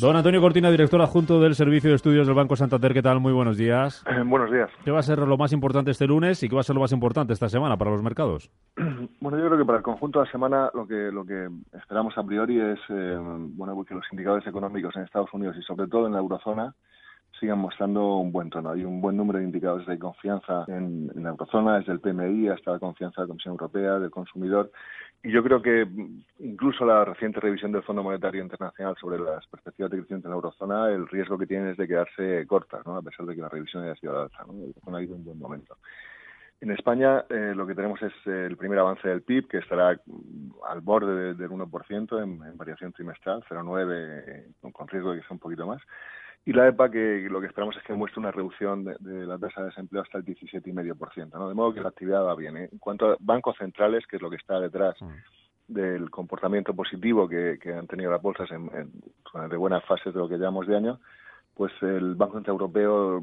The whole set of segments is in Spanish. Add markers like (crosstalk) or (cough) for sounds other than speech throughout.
Don Antonio Cortina, director adjunto del Servicio de Estudios del Banco Santander, ¿qué tal? Muy buenos días. Eh, buenos días. ¿Qué va a ser lo más importante este lunes y qué va a ser lo más importante esta semana para los mercados? (clears throat) Bueno, yo creo que para el conjunto de la semana lo que lo que esperamos a priori es eh, bueno que los indicadores económicos en Estados Unidos y sobre todo en la eurozona sigan mostrando un buen tono. Hay un buen número de indicadores de confianza en, en la eurozona, desde el PMI hasta la confianza de la Comisión Europea, del consumidor. Y yo creo que incluso la reciente revisión del Fondo Monetario Internacional sobre las perspectivas de crecimiento en la eurozona, el riesgo que tiene es de quedarse corta, ¿no? a pesar de que la revisión haya sido al alza. ¿no? La ha un buen momento. En España eh, lo que tenemos es eh, el primer avance del PIB, que estará al borde de, del 1% en, en variación trimestral, 0,9 eh, con riesgo de que sea un poquito más. Y la EPA, que lo que esperamos es que muestre una reducción de, de la tasa de desempleo hasta el 17,5%. ¿no? De modo que la actividad va bien. ¿eh? En cuanto a bancos centrales, que es lo que está detrás del comportamiento positivo que, que han tenido las bolsas en, en, de buenas fases de lo que llevamos de año, pues el Banco Central Europeo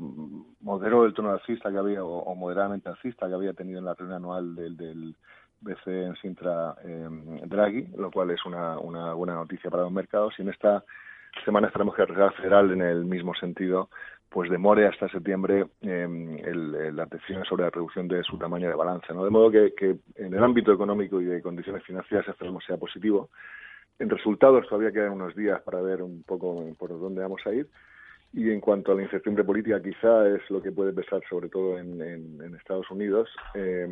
moderó el tono alcista que había, o, o moderadamente alcista que había tenido en la reunión anual del, del BCE en Sintra eh, Draghi, lo cual es una, una buena noticia para los mercados. Y en esta semana esperamos que la Federal, en el mismo sentido, pues demore hasta septiembre eh, el, el, la decisión sobre la reducción de su tamaño de balance. ¿no? De modo que, que en el ámbito económico y de condiciones financieras esperemos sea positivo. En resultados todavía quedan unos días para ver un poco por dónde vamos a ir. Y en cuanto a la incertidumbre política, quizá es lo que puede pesar sobre todo en, en, en Estados Unidos, eh,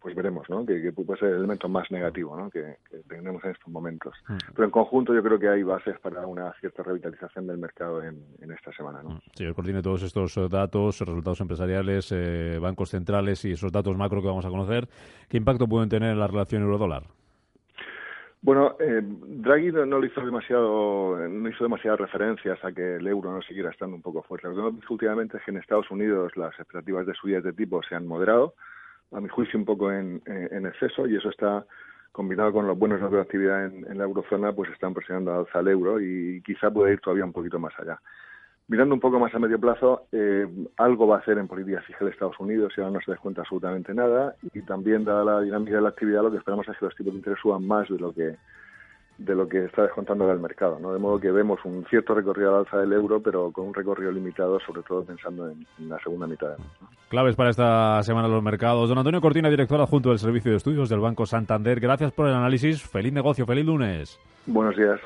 pues veremos, ¿no? Que, que, puede ser el elemento más negativo, ¿no? Que, que tenemos en estos momentos. Mm. Pero en conjunto yo creo que hay bases para una cierta revitalización del mercado en, en esta semana, ¿no? Sí, el coordine todos estos eh, datos, resultados empresariales, eh, bancos centrales y esos datos macro que vamos a conocer. ¿Qué impacto pueden tener en la relación euro-dólar? Bueno, eh, Draghi no, no, le hizo demasiado, no hizo demasiadas referencias a que el euro no siguiera estando un poco fuerte. Lo que hemos visto últimamente es que en Estados Unidos las expectativas de subidas de tipo se han moderado, a mi juicio un poco en, en exceso, y eso está combinado con los buenos datos de actividad en, en la eurozona, pues están presionando al alza al euro y quizá puede ir todavía un poquito más allá mirando un poco más a medio plazo, eh, algo va a hacer en política fija de Estados Unidos y ahora no se descuenta absolutamente nada. Y también, dada la dinámica de la actividad, lo que esperamos es que los tipos de interés suban más de lo que de lo que está descontando el mercado, ¿no? De modo que vemos un cierto recorrido al alza del euro, pero con un recorrido limitado, sobre todo pensando en, en la segunda mitad del. Claves para esta semana los mercados. Don Antonio Cortina, director adjunto del Servicio de Estudios del Banco Santander. Gracias por el análisis. Feliz negocio, feliz lunes. Buenos días.